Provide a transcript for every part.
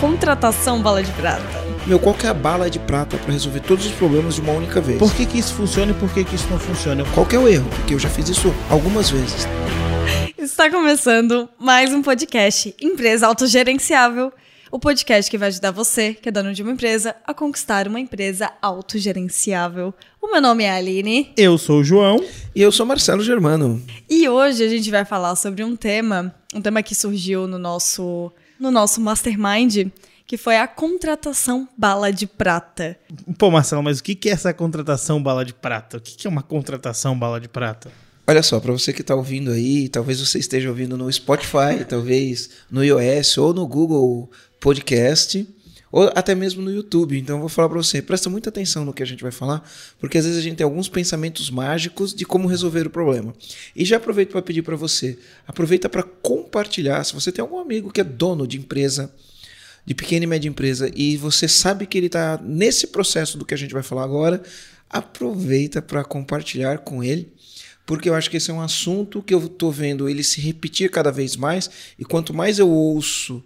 Contratação bala de prata. Meu, qual que é a bala de prata para resolver todos os problemas de uma única vez? Por que, que isso funciona e por que, que isso não funciona? Qual que é o erro? Porque eu já fiz isso algumas vezes. Está começando mais um podcast Empresa Autogerenciável. O podcast que vai ajudar você, que é dono de uma empresa, a conquistar uma empresa autogerenciável. O meu nome é Aline. Eu sou o João. E eu sou Marcelo Germano. E hoje a gente vai falar sobre um tema, um tema que surgiu no nosso, no nosso mastermind, que foi a contratação bala de prata. Pô, Marcelo, mas o que é essa contratação bala de prata? O que é uma contratação bala de prata? Olha só, para você que está ouvindo aí, talvez você esteja ouvindo no Spotify, talvez no iOS ou no Google Podcast, ou até mesmo no YouTube. Então eu vou falar para você, presta muita atenção no que a gente vai falar, porque às vezes a gente tem alguns pensamentos mágicos de como resolver o problema. E já aproveito para pedir para você, aproveita para compartilhar. Se você tem algum amigo que é dono de empresa, de pequena e média empresa, e você sabe que ele está nesse processo do que a gente vai falar agora, aproveita para compartilhar com ele porque eu acho que esse é um assunto que eu estou vendo ele se repetir cada vez mais, e quanto mais eu ouço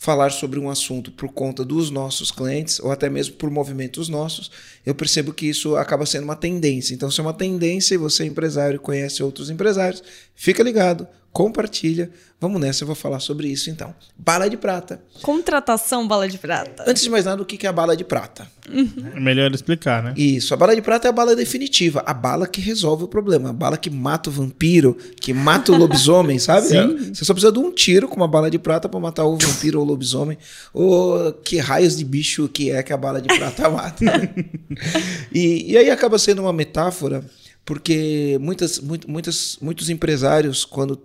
falar sobre um assunto por conta dos nossos clientes, ou até mesmo por movimentos nossos, eu percebo que isso acaba sendo uma tendência. Então, se é uma tendência e você é empresário e conhece outros empresários, fica ligado, compartilha. Vamos nessa, eu vou falar sobre isso então. Bala de prata. Contratação bala de prata. Antes de mais nada, o que é a bala de prata? Uhum. É melhor explicar, né? Isso, a bala de prata é a bala definitiva, a bala que resolve o problema, a bala que mata o vampiro, que mata o lobisomem, sabe? Sim. Você só precisa de um tiro com uma bala de prata para matar o vampiro ou o lobisomem. Ou que raios de bicho que é que a bala de prata mata. e, e aí acaba sendo uma metáfora porque muitas, muitas, muitos empresários, quando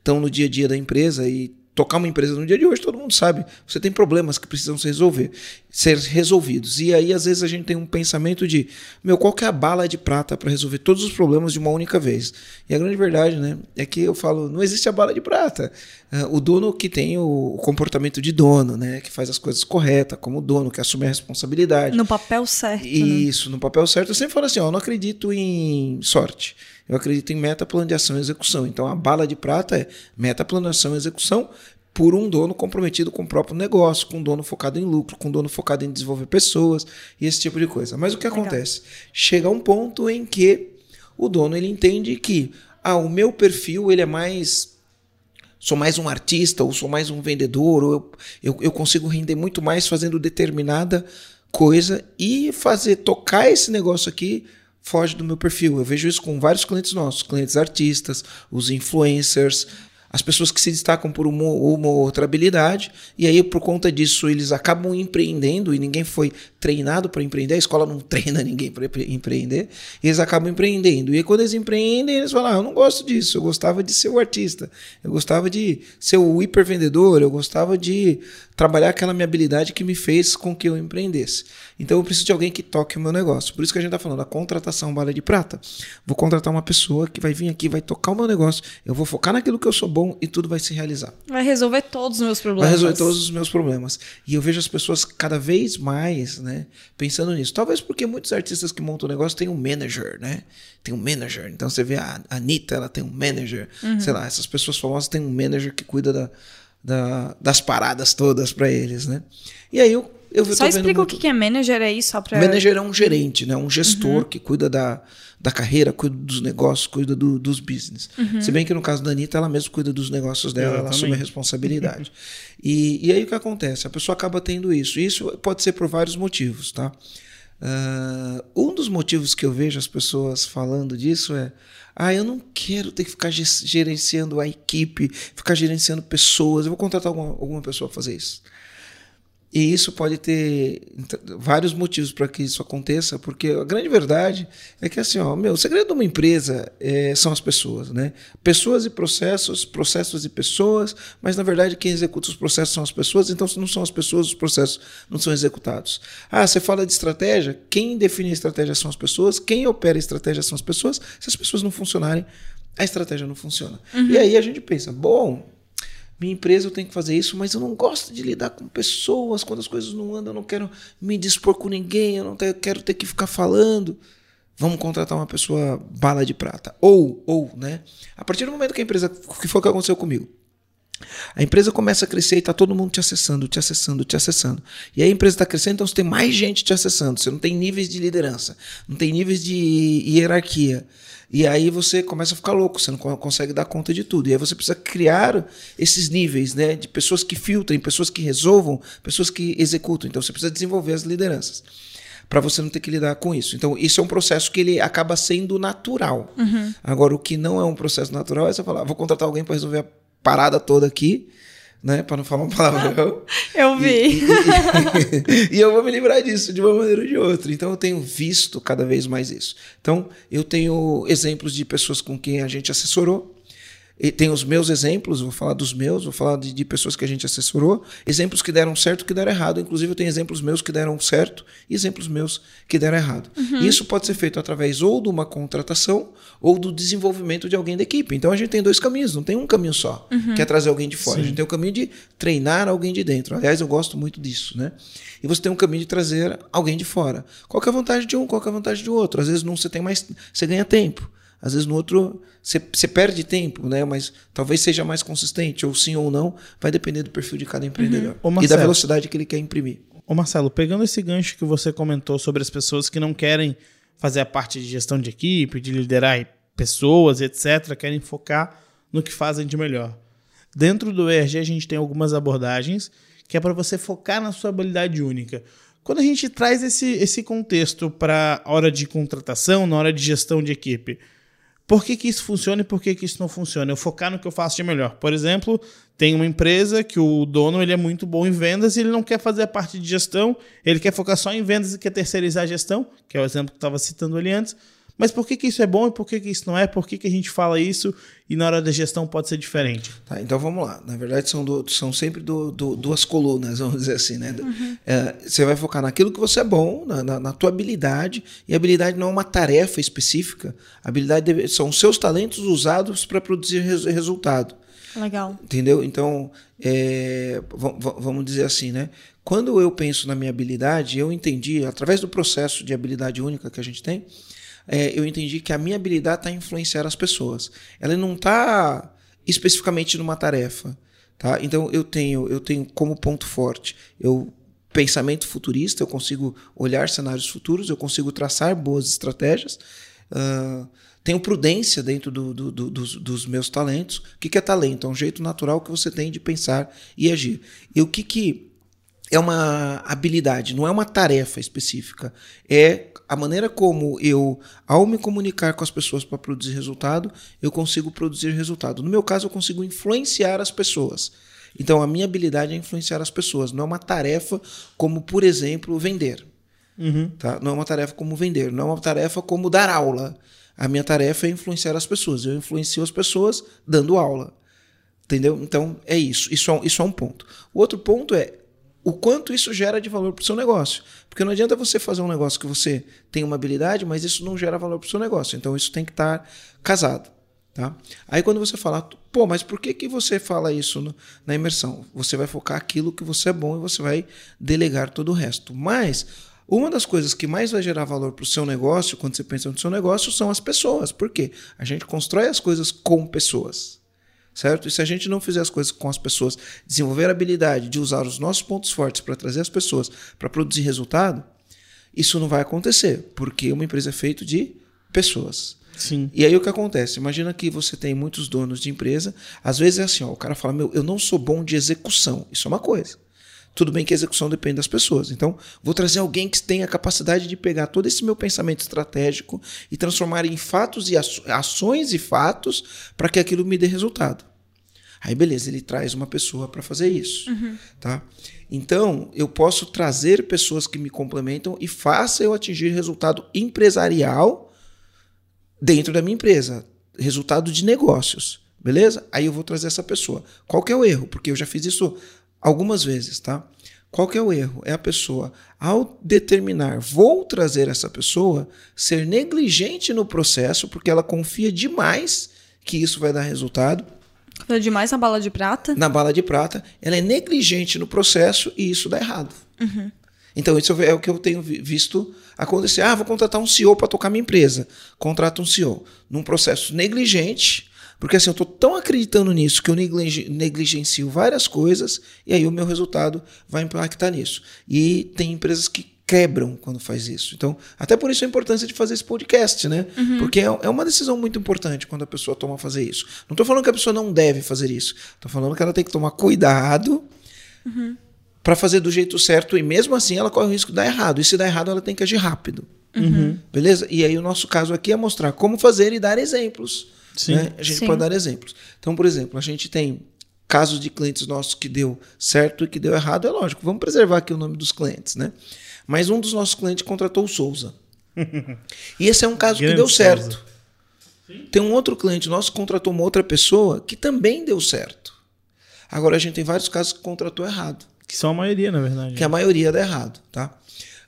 estão no dia a dia da empresa e tocar uma empresa no dia de hoje, todo mundo sabe. Você tem problemas que precisam ser, resolver, ser resolvidos. E aí, às vezes, a gente tem um pensamento de: meu, qual que é a bala de prata para resolver todos os problemas de uma única vez? E a grande verdade, né, é que eu falo: não existe a bala de prata. Uh, o dono que tem o, comportamento de dono, né, que faz as coisas corretas, como dono, que assume a responsabilidade. No papel certo. Né? Isso, né? no papel certo. Eu sempre falo assim: ó, eu não acredito em sorte. Eu acredito em meta, plano de ação e execução. Então a bala de prata é meta, plano de ação e execução por um dono comprometido com o próprio negócio, com um dono focado em lucro, com um dono focado em desenvolver pessoas e esse tipo de coisa. Mas o que Legal. acontece? Chega um ponto em que o dono ele entende que ah, o meu perfil ele é mais sou mais um artista ou sou mais um vendedor ou eu, eu, eu consigo render muito mais fazendo determinada coisa e fazer tocar esse negócio aqui foge do meu perfil. Eu vejo isso com vários clientes nossos, clientes artistas, os influencers, as pessoas que se destacam por uma, uma outra habilidade, e aí por conta disso eles acabam empreendendo, e ninguém foi treinado para empreender, a escola não treina ninguém para empreender, e eles acabam empreendendo. E aí, quando eles empreendem, eles falam: ah, eu não gosto disso, eu gostava de ser o artista, eu gostava de ser o hipervendedor, eu gostava de trabalhar aquela minha habilidade que me fez com que eu empreendesse. Então eu preciso de alguém que toque o meu negócio. Por isso que a gente está falando, a contratação bala de prata. Vou contratar uma pessoa que vai vir aqui, vai tocar o meu negócio, eu vou focar naquilo que eu sou bom e tudo vai se realizar. Vai resolver todos os meus problemas. Vai resolver todos os meus problemas. E eu vejo as pessoas cada vez mais, né, pensando nisso. Talvez porque muitos artistas que montam o negócio têm um manager, né? Tem um manager. Então você vê a Anitta, ela tem um manager. Uhum. Sei lá, essas pessoas famosas têm um manager que cuida da da, das paradas todas para eles, né? E aí eu, eu Só explica o que é manager aí, só para. Manager é um gerente, né? Um gestor uhum. que cuida da, da carreira, cuida dos negócios, cuida do, dos business. Uhum. Se bem que no caso da Anitta, ela mesma cuida dos negócios dela, ela assume a responsabilidade. e, e aí o que acontece? A pessoa acaba tendo isso. Isso pode ser por vários motivos, tá? Uh, um dos motivos que eu vejo as pessoas falando disso é ah, eu não quero ter que ficar gerenciando a equipe, ficar gerenciando pessoas. Eu vou contratar alguma, alguma pessoa para fazer isso. E isso pode ter vários motivos para que isso aconteça, porque a grande verdade é que assim, ó, meu, o segredo de uma empresa é, são as pessoas, né? Pessoas e processos, processos e pessoas, mas na verdade quem executa os processos são as pessoas, então se não são as pessoas, os processos não são executados. Ah, você fala de estratégia, quem define a estratégia são as pessoas, quem opera a estratégia são as pessoas. Se as pessoas não funcionarem, a estratégia não funciona. Uhum. E aí a gente pensa, bom, minha empresa eu tenho que fazer isso, mas eu não gosto de lidar com pessoas, quando as coisas não andam, eu não quero me dispor com ninguém, eu não quero ter que ficar falando. Vamos contratar uma pessoa bala de prata. Ou, ou, né? A partir do momento que a empresa. O que foi que aconteceu comigo? A empresa começa a crescer e está todo mundo te acessando, te acessando, te acessando. E aí a empresa está crescendo, então você tem mais gente te acessando. Você não tem níveis de liderança, não tem níveis de hierarquia. E aí você começa a ficar louco, você não consegue dar conta de tudo. E aí você precisa criar esses níveis, né, de pessoas que filtrem, pessoas que resolvam, pessoas que executam. Então você precisa desenvolver as lideranças para você não ter que lidar com isso. Então isso é um processo que ele acaba sendo natural. Uhum. Agora o que não é um processo natural é você falar, vou contratar alguém para resolver a parada toda aqui né? Para não falar uma palavra. eu vi. E, e, e, eu vou me livrar disso de uma maneira ou de outra. Então eu tenho visto cada vez mais isso. Então eu tenho exemplos de pessoas com quem a gente assessorou e tem os meus exemplos, vou falar dos meus, vou falar de, de, pessoas que a gente assessorou, exemplos que deram certo que deram errado. Inclusive, eu tenho exemplos meus que deram certo e exemplos meus que deram errado. Uhum. Isso pode ser feito através ou de uma contratação ou do desenvolvimento de alguém da equipe. Então a gente tem dois caminhos, não tem um caminho só, uhum. que é trazer alguém de fora. Sim. A gente tem o caminho de treinar alguém de dentro. Aliás, eu gosto muito disso, né? E você tem um caminho de trazer alguém de fora. Qual é a vantagem de um, qual é a vantagem do outro? Às vezes num você tem mais, você ganha tempo. Às vezes no outro você, perde tempo, né? Mas talvez seja mais consistente, ou sim ou não, vai depender do perfil de cada empreendedor uhum. e da velocidade que ele quer imprimir. Ô Marcelo, pegando esse gancho que você comentou sobre as pessoas que não querem fazer a parte de gestão de equipe, de liderar pessoas, etc., querem focar no que fazem de melhor. Dentro do ERG a gente tem algumas abordagens que é para você focar na sua habilidade única. Quando a gente traz esse, esse contexto para a hora de contratação, na hora de gestão de equipe, por que, que isso funciona e por que, que isso não funciona? Eu focar no que eu faço de melhor. Por exemplo, tem uma empresa que o dono ele é muito bom em vendas e ele não quer fazer a parte de gestão, ele quer focar só em vendas e quer terceirizar a gestão, que é o exemplo que eu estava citando ali antes. Mas por que, que isso é bom e por que, que isso não é? Por que, que a gente fala isso e na hora da gestão pode ser diferente? Tá, então vamos lá. Na verdade, são, do, são sempre do, do, duas colunas, vamos dizer assim. Né? Uhum. É, você vai focar naquilo que você é bom, na, na, na, tua habilidade, e habilidade não é uma tarefa específica. habilidade deve, são os seus talentos usados para produzir res, resultado. Legal. Entendeu? Então, é, vamos dizer assim, né? Quando eu penso na minha habilidade, eu entendi, através do processo de habilidade única que a gente tem, é, eu entendi que a minha habilidade está influenciar as pessoas. Ela não está especificamente numa tarefa. Tá? Então eu tenho, eu tenho como ponto forte eu pensamento futurista, eu consigo olhar cenários futuros, eu consigo traçar boas estratégias. Uh, tenho prudência dentro do, do, do, dos, dos, meus talentos. O que, que é talento? É um jeito natural que você tem de pensar e agir. E o que, que é uma habilidade, não é uma tarefa específica. É a maneira como eu, ao me comunicar com as pessoas para produzir resultado, eu consigo produzir resultado. No meu caso, eu consigo influenciar as pessoas. Então, a minha habilidade é influenciar as pessoas. Não é uma tarefa como, por exemplo, vender. Uhum. Tá? Não é uma tarefa como vender. Não é uma tarefa como dar aula. A minha tarefa é influenciar as pessoas. Eu influencio as pessoas dando aula. Entendeu? Então, é isso. Isso é, isso é um ponto. O outro ponto é o quanto isso gera de valor para o seu negócio. Porque não adianta você fazer um negócio que você tem uma habilidade, mas isso não gera valor para o seu negócio. Então isso tem que estar tá casado. Tá? Aí quando você fala, pô, mas por que, que você fala isso no, na imersão? Você vai focar aquilo que você é bom e você vai delegar todo o resto. Mas uma das coisas que mais vai gerar valor para o seu negócio, quando você pensa no seu negócio, são as pessoas. Por quê? A gente constrói as coisas com pessoas certo? E se a gente não fizer as coisas com as pessoas, desenvolver a habilidade de usar os nossos pontos fortes para trazer as pessoas para produzir resultado, isso não vai acontecer, porque uma empresa é feita de pessoas. Sim. E aí o que acontece? Imagina que você tem muitos donos de empresa, às vezes é assim, ó, o cara fala: "Meu, eu não sou bom de execução". Isso é uma coisa. Tudo bem que a execução depende das pessoas. Então, vou trazer alguém que tenha a capacidade de pegar todo esse meu pensamento estratégico e transformar em fatos e ações e fatos para que aquilo me dê resultado. Aí, beleza, ele traz uma pessoa para fazer isso. Uhum. Tá? Então, eu posso trazer pessoas que me complementam e faça eu atingir resultado empresarial dentro da minha empresa. Resultado de negócios. Beleza? Aí eu vou trazer essa pessoa. Qual que é o erro? Porque eu já fiz isso algumas vezes, tá? Qual que é o erro? É a pessoa, ao determinar vou trazer essa pessoa, ser negligente no processo, porque ela confia demais que isso vai dar resultado Confia demais na bala de prata? Na bala de prata. Ela é negligente no processo e isso dá errado. Uhum. Então, isso é o que eu tenho visto acontecer. Ah, vou contratar um CEO para tocar minha empresa. Contrata um CEO. Num processo negligente, Porque assim, eu estou tão acreditando nisso que eu negligencio várias coisas e aí o meu resultado vai impactar nisso. E tem empresas que quebram quando faz isso. Então, até por isso a importância de fazer esse podcast, né? Uhum. Porque é, é, uma decisão muito importante quando a pessoa toma fazer isso. Não estou falando que a pessoa não deve fazer isso. Estou falando que ela tem que tomar cuidado uhum. para fazer do jeito certo e mesmo assim ela corre o risco de dar errado. E se dar errado, ela tem que agir rápido. Uhum. Beleza? E aí o nosso caso aqui é mostrar como fazer e dar exemplos. Sim. Né? A gente Sim. pode dar exemplos. Então, por exemplo, a gente tem casos de clientes nossos que deu certo e que deu errado, é lógico. Vamos preservar aqui o nome dos clientes, né? Mas um dos nossos clientes contratou o Souza. e esse é um caso Grande que deu certo. Tem um outro cliente nosso que contratou uma outra pessoa que também deu certo. Agora a gente tem vários casos que contratou errado. Que são a maioria, na verdade. Que a maioria dá errado, tá?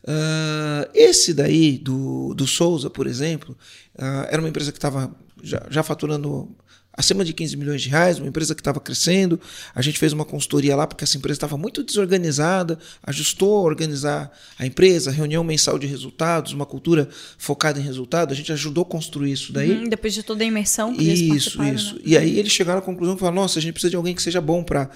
Uh, esse daí, do, do Souza, por exemplo, uh, era uma empresa que estava já, já faturando acima de 15 milhões de reais, uma empresa que estava crescendo. A gente fez uma consultoria lá porque essa empresa estava muito desorganizada, ajustou a organizar a empresa, reunião mensal de resultados, uma cultura focada em resultado. A gente ajudou a construir isso daí. Uhum, depois de toda a imersão que Isso, isso. Né? E aí eles chegaram à conclusão e falaram: nossa, a gente precisa de alguém que seja bom para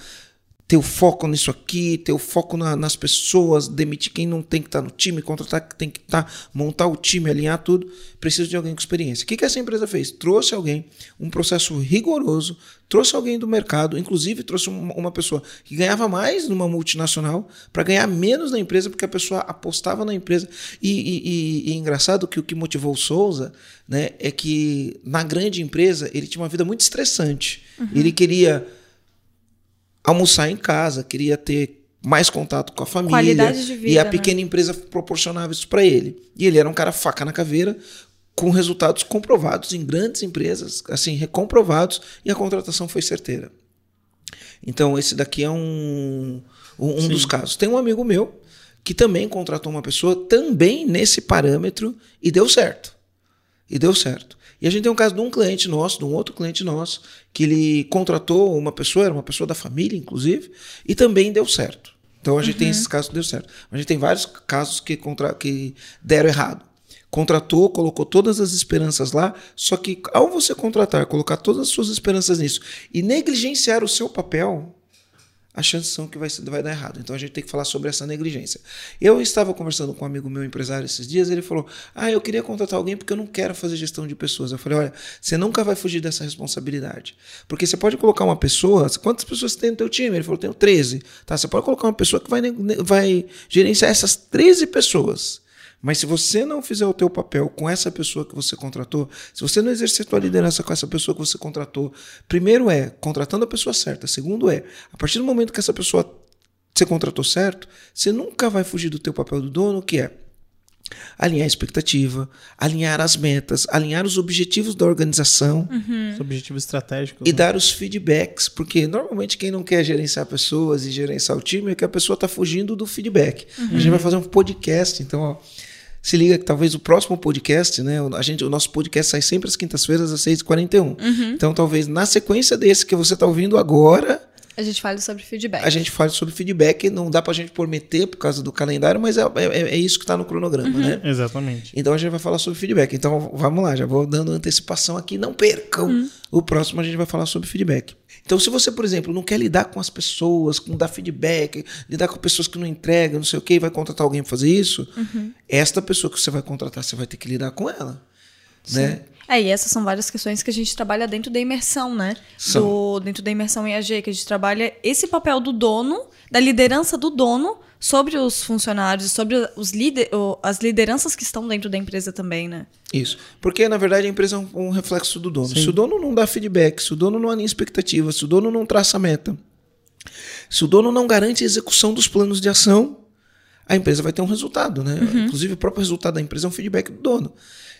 ter o foco nisso aqui, ter o foco na, nas pessoas, demitir quem não tem que estar tá no time, contratar quem tem que estar, tá, montar o time, alinhar tudo. Preciso de alguém com experiência. O que, que essa empresa fez? Trouxe alguém, um processo rigoroso, trouxe alguém do mercado, inclusive trouxe uma, uma pessoa que ganhava mais numa multinacional para ganhar menos na empresa, porque a pessoa apostava na empresa. E, e, e, e é engraçado que o que motivou o Souza né, é que na grande empresa ele tinha uma vida muito estressante. Uhum. Ele queria almoçar em casa, queria ter mais contato com a família. Qualidade de vida, e a né? pequena né? empresa proporcionava isso para ele. E ele era um cara faca na caveira, com resultados comprovados em grandes empresas, assim, recomprovados, e a contratação foi certeira. Então, esse daqui é um, um, um dos casos. Tem um amigo meu que também contratou uma pessoa também nesse parâmetro e deu certo. E deu certo. E a gente tem um caso de um cliente nosso, de um outro cliente nosso, que ele contratou uma pessoa, era uma pessoa da família, inclusive, e também deu certo. Então a gente uhum. tem esses casos que deu certo. A gente tem vários casos que, contra, que deram errado. Contratou, colocou todas as esperanças lá, só que ao você contratar, colocar todas as suas esperanças nisso e negligenciar o seu papel, as chances são que vai, vai dar errado. Então a gente tem que falar sobre essa negligência. Eu estava conversando com um amigo meu empresário esses dias, ele falou: Ah, eu queria contratar alguém porque eu não quero fazer gestão de pessoas. Eu falei: Olha, você nunca vai fugir dessa responsabilidade. Porque você pode colocar uma pessoa. Quantas pessoas tem no teu time? Ele falou: Tenho 13. Tá, você pode colocar uma pessoa que vai, vai gerenciar essas 13 pessoas. Mas se você não fizer o teu papel com essa pessoa que você contratou, se você não exercer a tua liderança com essa pessoa que você contratou, primeiro é contratando a pessoa certa, segundo é, a partir do momento que essa pessoa você contratou certo, você nunca vai fugir do teu papel do dono, que é alinhar a expectativa, alinhar as metas, alinhar os objetivos da organização, uhum. os objetivos estratégicos e né? dar os feedbacks, porque normalmente quem não quer gerenciar pessoas e gerenciar o time é que a pessoa está fugindo do feedback. Uhum. A gente vai fazer um podcast, então ó, se liga que talvez o próximo podcast, né? A gente, o nosso podcast sai sempre às quintas-feiras às 6h41. Uhum. Então, talvez na sequência desse que você está ouvindo agora. A gente fale sobre feedback. A gente fale sobre feedback. Não dá para a gente prometer por causa do calendário, mas é, é, é isso que está no cronograma, uhum. né? Exatamente. Então a gente vai falar sobre feedback. Então vamos lá, já vou dando antecipação aqui. Não percam. Uhum. O próximo a gente vai falar sobre feedback. Então, se você, por exemplo, não quer lidar com as pessoas, não dar feedback, lidar com pessoas que não entregam, não sei o quê, e vai contratar alguém para fazer isso, uhum. esta pessoa que você vai contratar, você vai ter que lidar com ela. Sim. Né? É, e essas são várias questões que a gente trabalha dentro da imersão, né? Do, dentro da imersão EAG, que a gente trabalha esse papel do dono, da liderança do dono sobre os funcionários, sobre os lider, as lideranças que estão dentro da empresa também, né? Isso. Porque, na verdade, a empresa é um, um reflexo do dono. Sim. Se o dono não dá feedback, se o dono não alinha expectativa, se o dono não traça meta, se o dono não garante a execução dos planos de ação, a empresa vai ter um resultado, né? Uhum. Inclusive, o próprio resultado da empresa é um feedback do dono.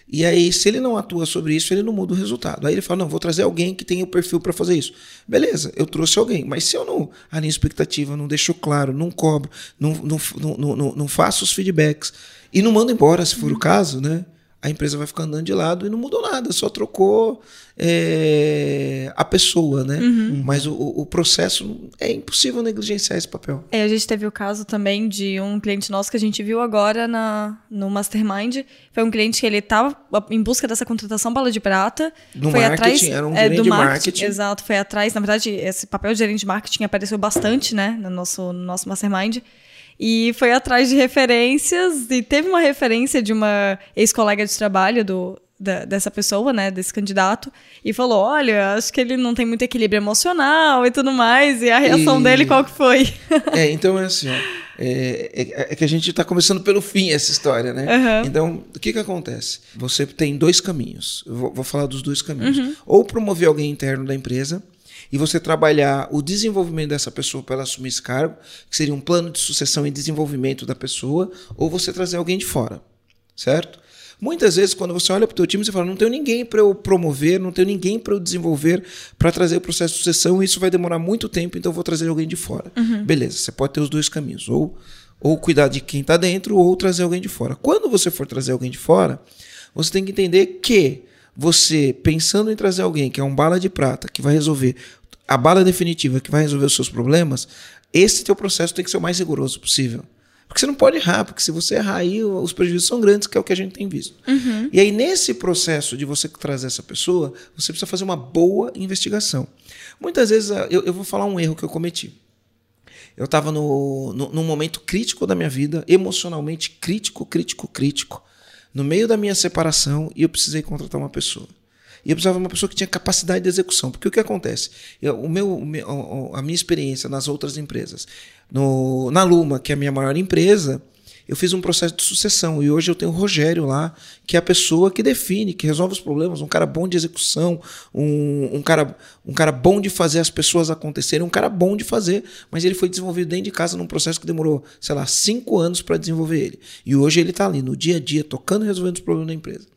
E aí, se ele não atua sobre isso, ele não muda o resultado. Aí ele fala: não, vou trazer alguém que tenha o perfil para fazer isso. Beleza, eu trouxe alguém, mas se eu não alinho expectativa, não deixo claro, não cobro, não, não, não, não, faço os feedbacks e não mando embora, se for o caso, né? A empresa vai ficar andando de lado e não mudou nada, só trocou é, a pessoa, né? Uhum. Mas o, o, processo é impossível negligenciar esse papel. É, a gente teve o caso também de um cliente nosso que a gente viu agora na, no Mastermind. Foi um cliente que ele estava em busca dessa contratação bala de prata. No foi marketing, atrás, era um é, gerente do de marketing, marketing. Exato, foi atrás. Na verdade, esse papel de gerente de marketing apareceu bastante, né, no nosso, no nosso Mastermind. E foi atrás de referências, e teve uma referência de uma ex-colega de trabalho do, da, dessa pessoa, né, desse candidato, e falou: Olha, acho que ele não tem muito equilíbrio emocional e tudo mais. E a reação E- dele qual que foi? É, então é assim, ó, é, é- é que a gente está começando pelo fim essa história, né? Aham. Então, o que que acontece? Você tem dois caminhos. Vou, vou falar dos dois caminhos. Uhum. Ou promover alguém interno da empresa e você trabalhar o desenvolvimento dessa pessoa para ela assumir esse cargo, que seria um plano de sucessão e desenvolvimento da pessoa, ou você trazer alguém de fora, certo? Muitas vezes, quando você olha para o teu time, você fala: não tenho ninguém para eu promover, não tenho ninguém para eu desenvolver para trazer o processo de sucessão, e isso vai demorar muito tempo, então eu vou trazer alguém de fora. Beleza, você pode ter os dois caminhos, ou, ou cuidar de quem está dentro, ou trazer alguém de fora. Quando você for trazer alguém de fora, você tem que entender que você, pensando em trazer alguém que é um bala de prata, que vai resolver a bala definitiva, que vai resolver os seus problemas, esse teu processo tem que ser o mais rigoroso possível. Porque você não pode errar, porque se você errar aí, os prejuízos são grandes, que é o que a gente tem visto. E aí, nesse processo de você trazer essa pessoa, você precisa fazer uma boa investigação. Muitas vezes, ah, eu, eu vou falar um erro que eu cometi. Eu estava no, no, num momento crítico da minha vida, emocionalmente crítico, crítico, crítico, no meio da minha separação, e eu precisei contratar uma pessoa. E eu precisava de uma pessoa que tinha capacidade de execução. Porque o que acontece? Eu- o meu, a minha experiência nas outras empresas, no, na Luma, que é a minha maior empresa, eu fiz um processo de sucessão e hoje eu tenho o Rogério lá, que é a pessoa que define, que resolve os problemas, um cara bom de execução, um, um, cara, um cara bom de fazer as pessoas acontecerem, um cara bom de fazer, mas ele foi desenvolvido dentro de casa num processo que demorou, sei lá, cinco anos para desenvolver ele. E hoje ele está ali no dia a dia, tocando e resolvendo os problemas da empresa.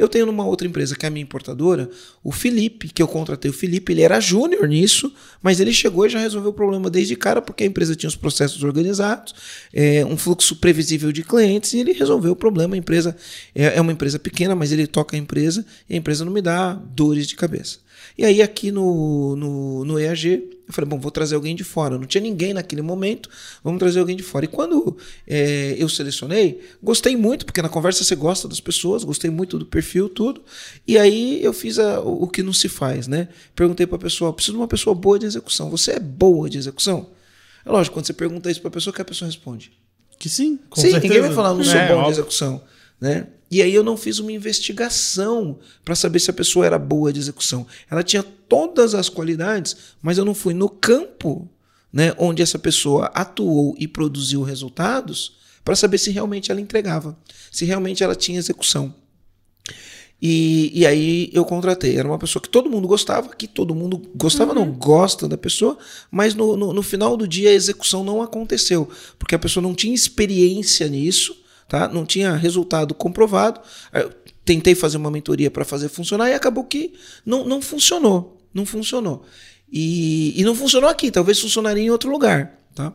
Eu tenho numa outra empresa que é a minha importadora, o Felipe, que eu contratei o Felipe, ele era júnior nisso, mas ele chegou e já resolveu o problema desde cara, porque a empresa tinha os processos organizados, é, um fluxo previsível de clientes, e ele resolveu o problema. A empresa é, é uma empresa pequena, mas ele toca a empresa e a empresa não me dá dores de cabeça. E aí aqui no, no, no EAG, eu falei, bom, vou trazer alguém de fora. Não tinha ninguém naquele momento, vamos trazer alguém de fora. E quando é, eu selecionei, gostei muito, porque na conversa você gosta das pessoas, gostei muito do perfil, tudo. E aí eu fiz a- o, que não se faz, né? Perguntei para a pessoa, preciso de uma pessoa boa de execução. Você é boa de execução? É lógico, quando você pergunta isso para a pessoa, que a pessoa responde. Que sim, com Sim, certeza. ninguém vai falar, não sou É, bom de óbvio. execução. Né? E aí eu não fiz uma investigação para saber se a pessoa era boa de execução. Ela tinha todas as qualidades, mas eu não fui no campo né, onde essa pessoa atuou e produziu resultados para saber se realmente ela entregava, se realmente ela tinha execução. E, e aí eu contratei. Era uma pessoa que todo mundo gostava, que todo mundo gostava, não gosta da pessoa, mas no, no, no final do dia a execução não aconteceu, porque a pessoa não tinha experiência nisso, tá? não tinha resultado comprovado. Eu tentei fazer uma mentoria para fazer funcionar e acabou que não, não funcionou. Não funcionou. E, e não funcionou aqui, talvez funcionaria em outro lugar. Tá?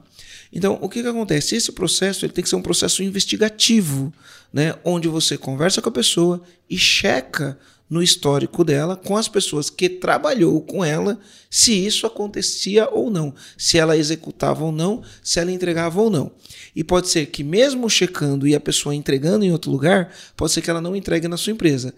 Então, o que, que acontece? Esse processo ele tem que ser um processo investigativo, né? onde você conversa com a pessoa e checa no histórico dela, com as pessoas que trabalhou com ela, se isso acontecia ou não, se ela executava ou não, se ela entregava ou não. E pode ser que, mesmo checando e a pessoa entregando em outro lugar, pode ser que ela não entregue na sua empresa.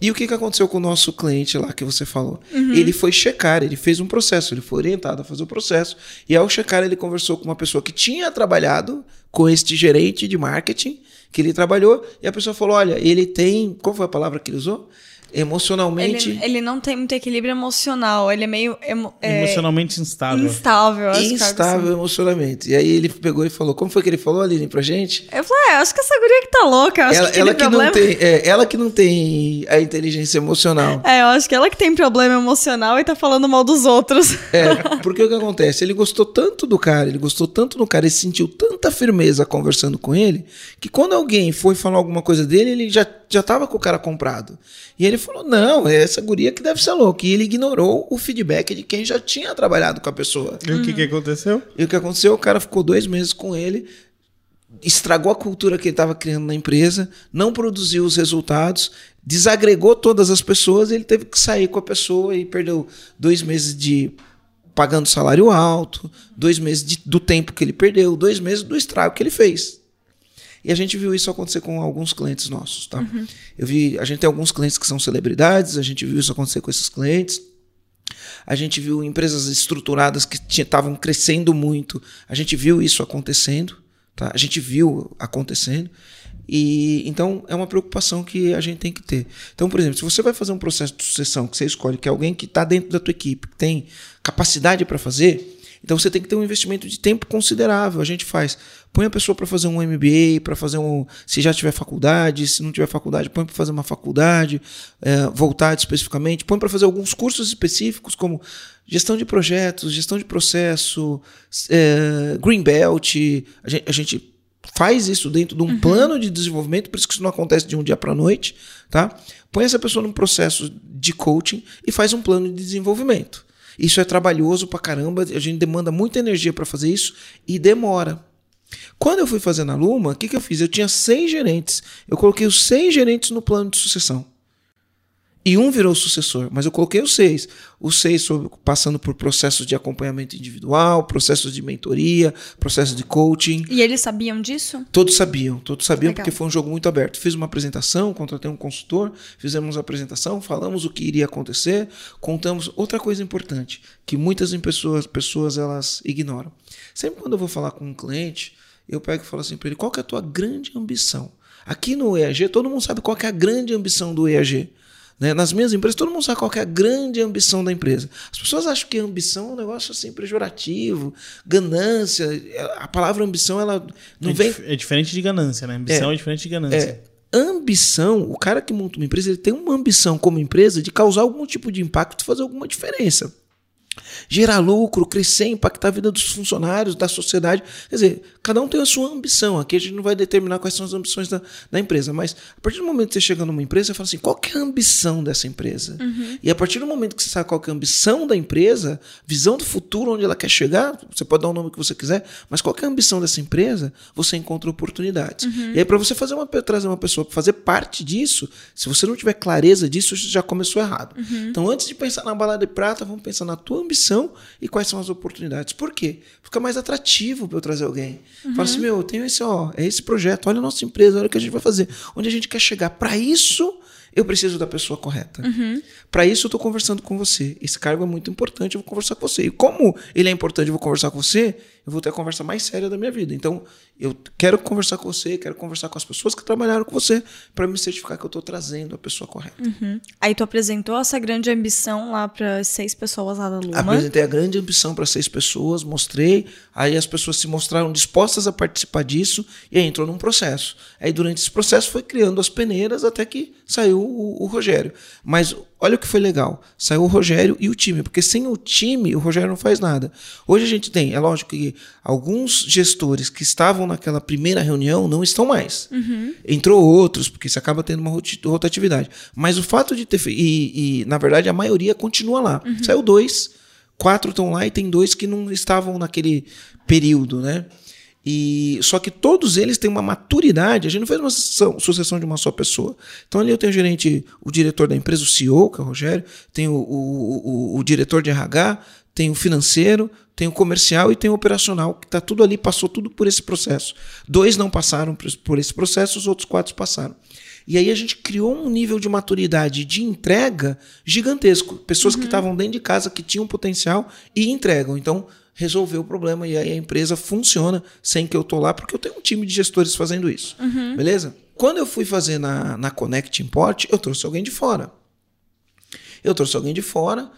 E o que, que aconteceu com o nosso cliente lá que você falou? Ele foi checar, ele fez um processo, ele foi orientado a fazer o processo. E ao checar, ele conversou com uma pessoa que tinha trabalhado com este gerente de marketing, que ele trabalhou, e a pessoa falou: olha, ele tem. Qual foi a palavra que ele usou? Emocionalmente. Ele, ele não tem muito equilíbrio emocional, ele é meio emo- é, Emocionalmente instável. instável. acho que é Instável assim. emocionalmente. E aí ele pegou e falou: Como foi que ele falou, Aline, pra gente? Eu falei, é, acho que essa guria que tá louca, eu acho Ela, que ela tem que não problema. tem, é, ela que não tem a inteligência emocional. É, eu acho que ela que tem problema emocional e tá falando mal dos outros. É, porque o que acontece? Ele gostou tanto do cara, ele gostou tanto do cara, ele sentiu tanta firmeza conversando com ele, que quando alguém foi falar alguma coisa dele, ele já, já tava com o cara comprado. E ele falou: não, é essa guria que deve ser louca. E ele ignorou o feedback de quem já tinha trabalhado com a pessoa. E o que, que aconteceu? E o que aconteceu? O cara ficou dois meses com ele, estragou a cultura que ele estava criando na empresa, não produziu os resultados, desagregou todas as pessoas, ele teve que sair com a pessoa e perdeu dois meses de pagando salário alto, dois meses de, do tempo que ele perdeu, dois meses do estrago que ele fez. E a gente viu isso acontecer com alguns clientes nossos, tá? Uhum. Eu vi, a gente tem alguns clientes que são celebridades, a gente viu isso acontecer com esses clientes. A gente viu empresas estruturadas que estavam crescendo muito. A gente viu isso acontecendo. Tá? A gente viu acontecendo. E então é uma preocupação que a gente tem que ter. Então, por exemplo, se você vai fazer um processo de sucessão que você escolhe que é alguém que está dentro da tua equipe, que tem capacidade para fazer, então você tem que ter um investimento de tempo considerável. A gente faz, põe a pessoa para fazer um MBA, para fazer um, se já tiver faculdade, se não tiver faculdade, põe para fazer uma faculdade, é, voltado especificamente, põe para fazer alguns cursos específicos como gestão de projetos, gestão de processo, é, green belt. A gente, a gente, faz isso dentro de um uhum. plano de desenvolvimento, por isso que isso não acontece de um dia para noite, tá? Põe essa pessoa num processo de coaching e faz um plano de desenvolvimento. Isso é trabalhoso pra caramba, a gente demanda muita energia para fazer isso e demora. Quando eu fui fazer na Luma, o que, que eu fiz? Eu tinha seis gerentes. Eu coloquei os seis gerentes no plano de sucessão. E um virou sucessor, mas eu coloquei os seis. Os seis sobre, passando por processos de acompanhamento individual, processos de mentoria, processos de coaching. E eles sabiam disso? Todos sabiam, todos sabiam, Legal. porque foi um jogo muito aberto. Fiz uma apresentação, contratei um consultor, fizemos a apresentação, falamos o que iria acontecer, contamos. Outra coisa importante, que muitas pessoas, pessoas elas ignoram. Sempre quando eu vou falar com um cliente, eu pego e falo assim para ele: qual é a tua grande ambição? Aqui no EAG, todo mundo sabe qual é a grande ambição do EAG. Né? Nas minhas empresas, todo mundo sabe qual é a grande ambição da empresa. As pessoas acham que ambição é um negócio assim pejorativo, ganância. A palavra ambição, ela não é vem. É diferente de ganância, né? Ambição é, é diferente de ganância. É, ambição, o cara que monta uma empresa, ele tem uma ambição como empresa de causar algum tipo de impacto, fazer alguma diferença gerar lucro, crescer, impactar a vida dos funcionários, da sociedade. Quer dizer, cada um tem a sua ambição. Aqui a gente não vai determinar quais são as ambições da, da empresa, mas a partir do momento que você chega numa empresa, você fala assim: qual é a ambição dessa empresa? Uhum. E a partir do momento que você sabe qual é a ambição da empresa, visão do futuro, onde ela quer chegar, você pode dar o nome que você quiser, mas qual é a ambição dessa empresa, você encontra oportunidades. Uhum. E aí, para você fazer uma, trazer uma pessoa para fazer parte disso, se você não tiver clareza disso, já começou errado. Uhum. Então, antes de pensar na balada de prata, vamos pensar na tua ambição e quais são as oportunidades. Por quê? Fica mais atrativo para eu trazer alguém. Uhum. Fala assim, meu, eu tenho esse, ó, é esse projeto, olha a nossa empresa, olha o que a gente vai fazer, onde a gente quer chegar. Para isso, eu preciso da pessoa correta. Uhum. Para isso, eu estou conversando com você. Esse cargo é muito importante, eu vou conversar com você. E como ele é importante, eu vou conversar com você, eu vou ter a conversa mais séria da minha vida. Então, eu quero conversar com você, quero conversar com as pessoas que trabalharam com você para me certificar que eu estou trazendo a pessoa correta. Uhum. Aí tu apresentou essa grande ambição lá para seis pessoas lá da Luma. Apresentei a grande ambição para seis pessoas, mostrei, aí as pessoas se mostraram dispostas a participar disso e aí entrou num processo. Aí durante esse processo foi criando as peneiras até que saiu o, o Rogério. Mas olha o que foi legal. Saiu o Rogério e o time, porque sem o time o Rogério não faz nada. Hoje a gente tem, é lógico que alguns gestores que estavam naquela primeira reunião não estão mais. Uhum. Entrou outros, porque você acaba tendo uma rotatividade. Mas o fato de ter feito. E, e, na verdade, a maioria continua lá. Uhum. Saiu dois, quatro estão lá e tem dois que não estavam naquele período, né? E só que todos eles têm uma maturidade. A gente não fez uma sucessão, sucessão de uma só pessoa. Então ali eu tenho o gerente, o diretor da empresa, o CEO, que é o Rogério, tem o, o, o, o diretor de RH, tem o financeiro, tem o comercial e tem o operacional, que está tudo ali, passou tudo por esse processo. Dois não passaram por esse processo, os outros quatro passaram. E aí a gente criou um nível de maturidade de entrega gigantesco. Pessoas uhum. que estavam dentro de casa, que tinham potencial e entregam. Então, resolver o problema e aí a empresa funciona sem que eu tô lá, porque eu tenho um time de gestores fazendo isso. Uhum. Beleza? Quando eu fui fazer na, na Connect Import, eu trouxe alguém de fora. Eu trouxe alguém de fora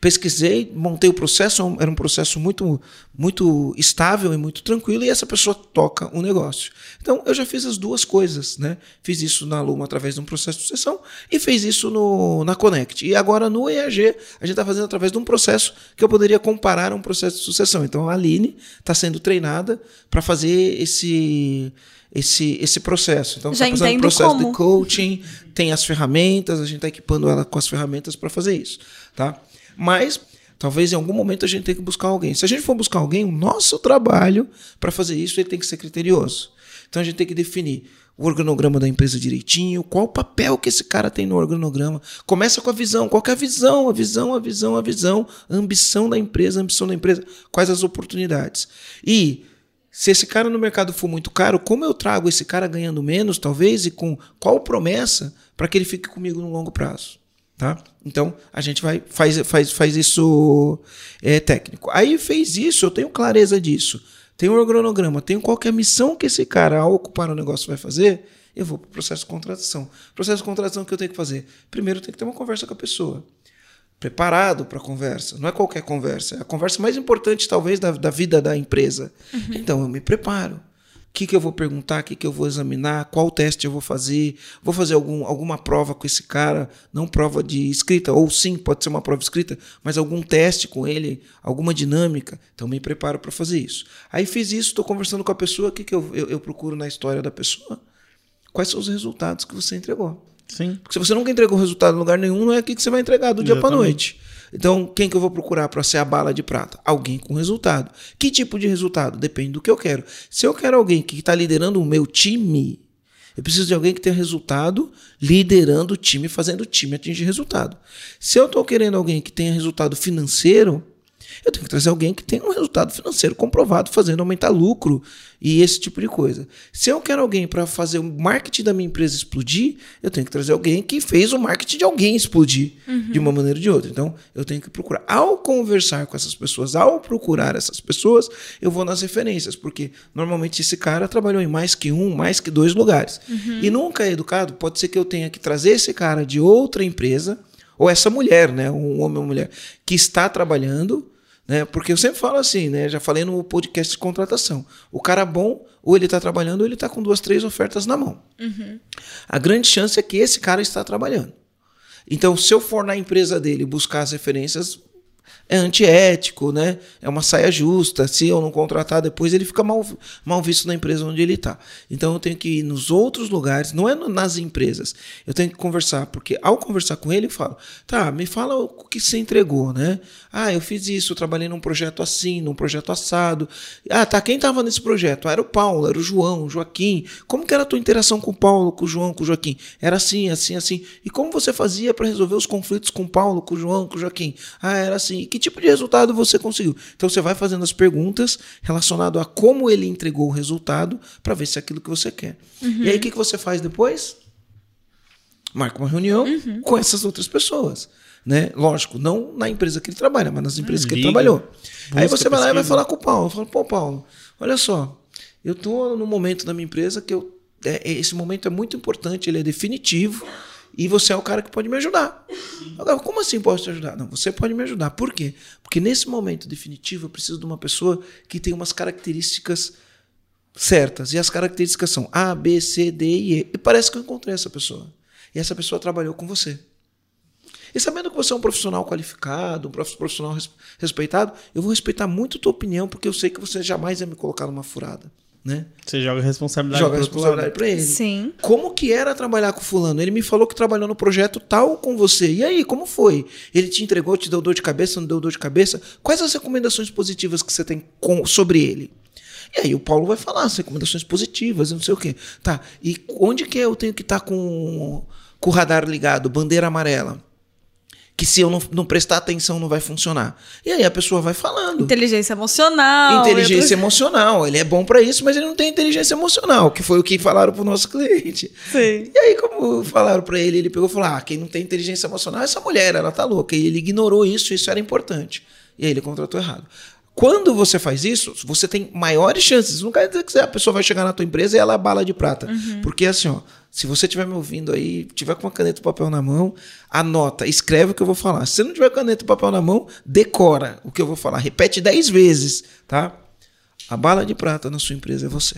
pesquisei, montei o processo, era um processo muito, muito estável e muito tranquilo, e essa pessoa toca o negócio. Então, eu já fiz as duas coisas, né? Fiz isso na Luma através de um processo de sucessão e fiz isso no, na Connect. E agora no EAG, a gente está fazendo através de um processo que eu poderia comparar a um processo de sucessão. Então, a Aline está sendo treinada para fazer esse esse, esse processo. Então, está fazendo um processo como. de coaching, tem as ferramentas, a gente está equipando ela com as ferramentas para fazer isso. Tá? Mas Talvez em algum momento a gente tenha que buscar alguém. Se a gente for buscar alguém, o nosso trabalho para fazer isso ele tem que ser criterioso. Então a gente tem que definir o organograma da empresa direitinho, qual o papel que esse cara tem no organograma. Começa com a visão, qual é a visão, a visão, a visão, a visão, a ambição da empresa, a ambição da empresa, quais as oportunidades. E se esse cara no mercado for muito caro, como eu trago esse cara ganhando menos, talvez, e com qual promessa para que ele fique comigo no longo prazo? Tá? Então a gente vai faz, faz, faz isso é, técnico. Aí fez isso, eu tenho clareza disso. Tenho um organograma, tenho qual é a missão que esse cara, ao ocupar o negócio, vai fazer. Eu vou para o processo de contratação. Processo de contratação que eu tenho que fazer? Primeiro, eu tenho que ter uma conversa com a pessoa. Preparado para a conversa. Não é qualquer conversa. É a conversa mais importante, talvez, da, da vida da empresa. Uhum. Então, eu me preparo que, que eu vou perguntar, o que, que eu vou examinar, qual teste eu vou fazer, vou fazer algum, alguma prova com esse cara, não prova de escrita, ou sim, pode ser uma prova escrita, mas algum teste com ele, alguma dinâmica. Então me preparo para fazer isso. Aí fiz isso, estou conversando com a pessoa, o que, que eu, eu, eu procuro na história da pessoa? Quais são os resultados que você entregou? Sim. Porque se você nunca entregou resultado em lugar nenhum, não é aqui que você vai entregar do Exatamente. dia para noite. Então, quem que eu vou procurar para ser a bala de prata? Alguém com resultado. Que tipo de resultado? Depende do que eu quero. Se eu quero alguém que está liderando o meu time, eu preciso de alguém que tenha resultado liderando o time, fazendo o time atingir resultado. Se eu estou querendo alguém que tenha resultado financeiro, eu tenho que trazer alguém que tenha um resultado financeiro comprovado, fazendo aumentar lucro e esse tipo de coisa. Se eu quero alguém para fazer o marketing da minha empresa explodir, eu tenho que trazer alguém que fez o marketing de alguém explodir uhum. de uma maneira ou de outra. Então, eu tenho que procurar. Ao conversar com essas pessoas, ao procurar essas pessoas, eu vou nas referências, porque normalmente esse cara trabalhou em mais que um, mais que dois lugares. Uhum. E nunca é educado, pode ser que eu tenha que trazer esse cara de outra empresa, ou essa mulher, né, um homem ou mulher, que está trabalhando né? Porque eu sempre falo assim, né? Já falei no podcast de contratação. O cara bom, ou ele está trabalhando, ou ele está com duas, três ofertas na mão. Uhum. A grande chance é que esse cara está trabalhando. Então, se eu for na empresa dele buscar as referências, é antiético, né? É uma saia justa. Se eu não contratar depois, ele fica mal, mal visto na empresa onde ele está. Então eu tenho que ir nos outros lugares, não é nas empresas. Eu tenho que conversar, porque ao conversar com ele, eu falo: tá, me fala o que você entregou, né? Ah, eu fiz isso, eu trabalhei num projeto assim, num projeto assado. Ah, tá, quem estava nesse projeto? Ah, era o Paulo, era o João, o Joaquim. Como que era a tua interação com o Paulo, com o João, com o Joaquim? Era assim, assim, assim. E como você fazia para resolver os conflitos com o Paulo, com o João, com o Joaquim? Ah, era assim. E que tipo de resultado você conseguiu? Então você vai fazendo as perguntas relacionadas a como ele entregou o resultado para ver se é aquilo que você quer. Uhum. E aí o que, que você faz depois? Marca uma reunião uhum. com essas outras pessoas. Né? Lógico, não na empresa que ele trabalha, mas nas empresas que ele trabalhou. Aí você vai lá e vai falar com o Paulo. Fala, pô, Paulo, olha só, eu estou no momento da minha empresa que eu, é, esse momento é muito importante, ele é definitivo. E você é o cara que pode me ajudar. Agora, como assim posso te ajudar? Não, você pode me ajudar. Por quê? Porque nesse momento definitivo eu preciso de uma pessoa que tem umas características certas. E as características são A, B, C, D e E. E parece que eu encontrei essa pessoa. E essa pessoa trabalhou com você. E sabendo que você é um profissional qualificado, um profissional respeitado, eu vou respeitar muito a tua opinião, porque eu sei que você jamais ia me colocar numa furada. Né? Você joga a responsabilidade joga a responsabilidade para ele. Sim. Como que era trabalhar com fulano? Ele me falou que trabalhou no projeto tal com você. E aí, como foi? Ele te entregou, te deu dor de cabeça, não deu dor de cabeça? Quais as recomendações positivas que você tem com, sobre ele? E aí o Paulo vai falar as recomendações positivas, não sei o quê. Tá, e onde que eu tenho que estar tá com, com o radar ligado, bandeira amarela? Que se eu não, não, prestar atenção não vai funcionar. E aí a pessoa vai falando. Inteligência emocional. Inteligência emocional. Ele é bom para isso, mas ele não tem inteligência emocional, que foi o que falaram pro nosso cliente. Sim. E aí, como falaram para ele, ele pegou e falou: ah, quem não tem inteligência emocional é essa mulher, ela tá louca. E ele ignorou isso, isso era importante. E aí ele contratou errado. Quando você faz isso, você tem maiores chances. Não quer dizer que a pessoa vai chegar na tua empresa e ela é bala de prata. Uhum. Porque assim, ó, se você estiver me ouvindo aí, tiver com uma caneta e papel na mão, anota, escreve o que eu vou falar. Se você não tiver caneta e papel na mão, decora o que eu vou falar. Repete dez vezes, tá? A bala de prata na sua empresa é você.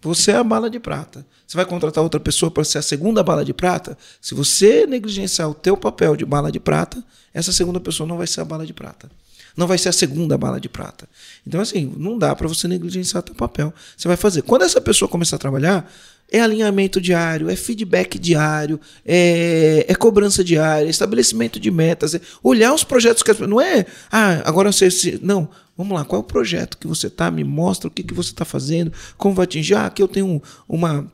Você é a bala de prata. Você vai contratar outra pessoa para ser a segunda bala de prata? Se você negligenciar o teu papel de bala de prata, essa segunda pessoa não vai ser a bala de prata. Não vai ser a segunda bala de prata. Então, assim, não dá para você negligenciar teu papel. Você vai fazer. Quando essa pessoa começar a trabalhar, é alinhamento diário, é feedback diário, é, é cobrança diária, é estabelecimento de metas, é olhar os projetos que as não é, ah, agora você se, não, vamos lá, qual é o projeto que você tá, me mostra o que que você está fazendo, como vai atingir, ah, aqui eu tenho uma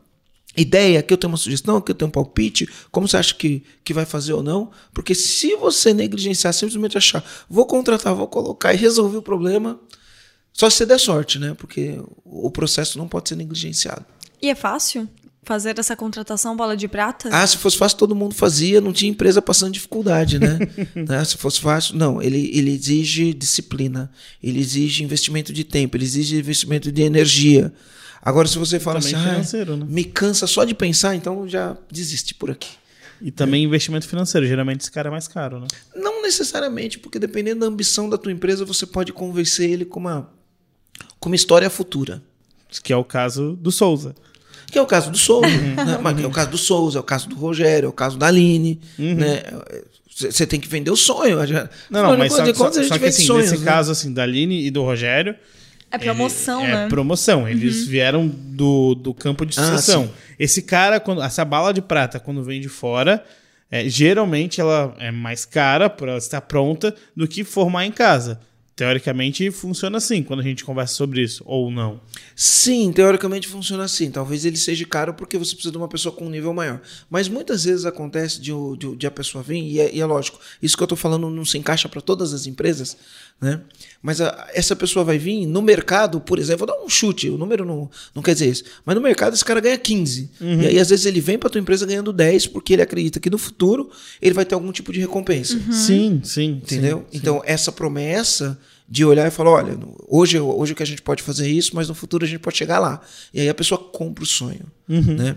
ideia, aqui eu tenho uma sugestão, aqui eu tenho um palpite, como você acha que, que vai fazer ou não? Porque se você negligenciar, simplesmente achar, vou contratar, vou colocar e resolver o problema, só se você der sorte, né? Porque o processo não pode ser negligenciado. E é fácil fazer essa contratação bola de prata? Ah, se fosse fácil todo mundo fazia, não tinha empresa passando dificuldade, né? né? Se fosse fácil, não. Ele, ele exige disciplina, ele exige investimento de tempo, ele exige investimento de energia. Agora, se você fala Também assim, ah, né? me cansa só de pensar, então já desiste por aqui. E também investimento financeiro. Geralmente esse cara é mais caro, né? Não necessariamente, porque dependendo da ambição da tua empresa, você pode convencer ele com uma, com uma história futura. Que é o caso do Souza. Que é o caso do Souza, né? Mas é o caso do Souza, é o caso do Rogério, é o caso da Aline, né? Você tem que vender o sonho. Não, não, Afinal de mas só, só, só que assim, sonhos, nesse né? caso assim, da Aline e do Rogério, É promoção, ele- né? É promoção. Eles vieram do, do campo de Ah, sucessão. sim. Esse cara, quando, essa bala de prata, quando vem de fora, é, geralmente ela é mais cara por ela estar pronta do que formar em casa. Teoricamente funciona assim quando a gente conversa sobre isso, ou não. Sim, teoricamente funciona assim. Talvez ele seja caro porque você precisa de uma pessoa com um nível maior. Mas muitas vezes acontece de, de, de a pessoa vir, e é, e é lógico, isso que eu estou falando não se encaixa para todas as empresas, né? Mas a- essa pessoa vai vir no mercado, por exemplo, vou dar um chute, o número não, não quer dizer isso, mas no mercado esse cara ganha 15. E aí às vezes ele vem para tua empresa ganhando 10 porque ele acredita que no futuro ele vai ter algum tipo de recompensa. Sim, sim. Entendeu? sim, sim. Então, essa promessa de olhar e falar: olha, hoje, hoje o que a gente pode fazer é isso, mas no futuro a gente pode chegar lá. E aí a pessoa compra o sonho. Uhum. Né?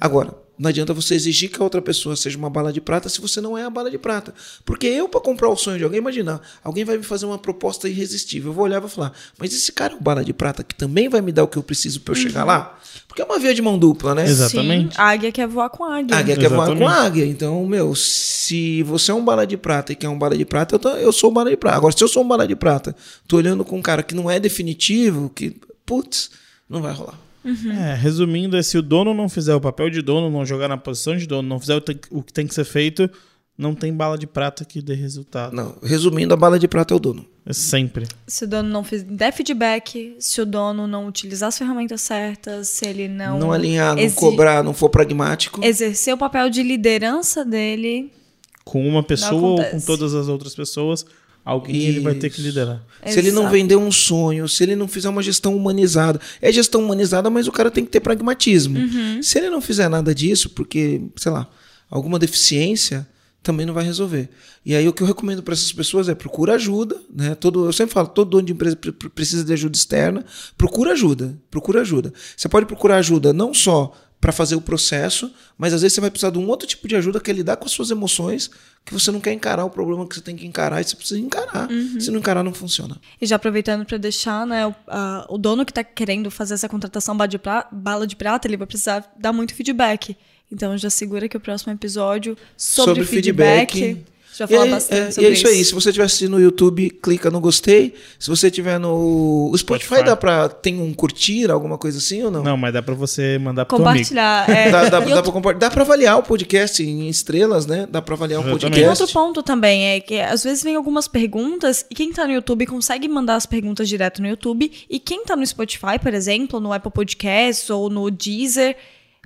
Agora, não adianta você exigir que a outra pessoa seja uma bala de prata se você não é a bala de prata. Porque eu, para comprar o sonho de alguém, imagina, alguém vai me fazer uma proposta irresistível. Eu vou olhar e vou falar: mas esse cara é o bala de prata que também vai me dar o que eu preciso para eu chegar lá? Porque é uma via de mão dupla, né? Exatamente. Sim, águia quer voar com águia. Águia quer voar com Exatamente. águia. Então, meu, se você é um bala de prata e quer um bala de prata, eu, tô- eu sou um bala de prata. Agora, se eu sou um bala de prata, tô olhando com um cara que não é definitivo, que, putz, não vai rolar. É, resumindo, é se o dono não fizer o papel de dono, não jogar na posição de dono, não fizer o, te- o que tem que ser feito, não tem bala de prata que dê resultado. Não, resumindo, a bala de prata é o dono. É sempre. Se o dono não der feedback, se o dono não utilizar as ferramentas certas, se ele não, Não, alinhar, não cobrar, não for pragmático. exercer o papel de liderança dele, Com uma pessoa ou com todas as outras pessoas, alguém ele vai ter que Isso. liderar. Se ele não Exato. vender um sonho, se ele não fizer uma gestão humanizada. É gestão humanizada, mas o cara tem que ter pragmatismo. Se ele não fizer nada disso, porque, sei lá, alguma deficiência, também não vai resolver. E aí o que eu recomendo para essas pessoas é procura ajuda, né? Todo, eu sempre falo, todo dono de empresa pre- pre- precisa de ajuda externa. Procura ajuda, procura ajuda. Você pode procurar ajuda não só para fazer o processo, mas às vezes você vai precisar de um outro tipo de ajuda que é lidar com as suas emoções, que você não quer encarar o problema que você tem que encarar e você precisa encarar. Se não encarar, não funciona. E já aproveitando para deixar, né, o, a- o dono que está querendo fazer essa contratação bala de, pra- bala de prata, ele vai precisar dar muito feedback. Então já segura que o próximo episódio sobre, Sobre feedback, feedback. Já E fala é, bastante é, sobre e é isso aí. Se você estiver assistindo no YouTube, clica no gostei. Se você estiver no o Spotify, Spotify. dá pra. Tem um curtir, alguma coisa assim ou não? Não, mas dá pra você mandar pro teu amigo. Compartilhar. é. Dá, dá, E dá, outro- pra, compa- dá pra avaliar o podcast em estrelas, né? Dá pra avaliar o. Tem podcast. outro ponto também, é que às vezes vem algumas perguntas e quem tá no YouTube consegue mandar as perguntas direto no YouTube e quem tá no Spotify, por exemplo, no Apple Podcasts ou no Deezer,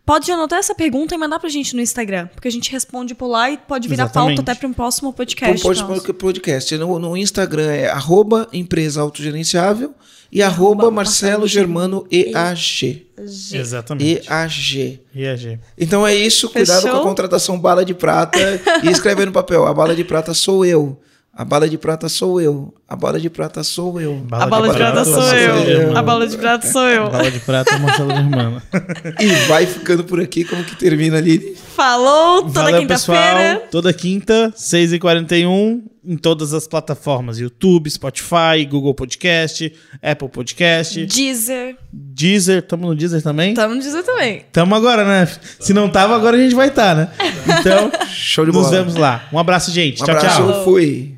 pode anotar essa pergunta e mandar pra gente no Instagram, porque a gente responde por lá e pode virar Exatamente. pauta até pra um próximo podcast. pod- nosso. podcast. No, no Instagram é arroba empresa autogerenciável e arroba Arroba Marcelo Marcelo Germano EAG. Exatamente. EAG. IAG. Então é isso, cuidado Fechou? com a contratação bala de prata e escreve aí no papel, a bala de prata sou eu. A bala de prata sou eu. A bala de prata sou eu. A bala de prata sou Marcelo eu. Germano. A bala de prata sou eu. Bala de prata é Marcelo Germano. E vai ficando por aqui, como que termina ali? Falou toda Valeu, pessoal. quinta-feira. Toda quinta, 6h41, em todas as plataformas: YouTube, Spotify, Google Podcast, Apple Podcast, Deezer. Deezer. Tamo no Deezer também? Tamo no Deezer também. Tamo agora, né? Se não tava, agora a gente vai estar, né? Então, Show de nos bola. vemos lá. Um abraço, gente. Um tchau, abraço, tchau. fui.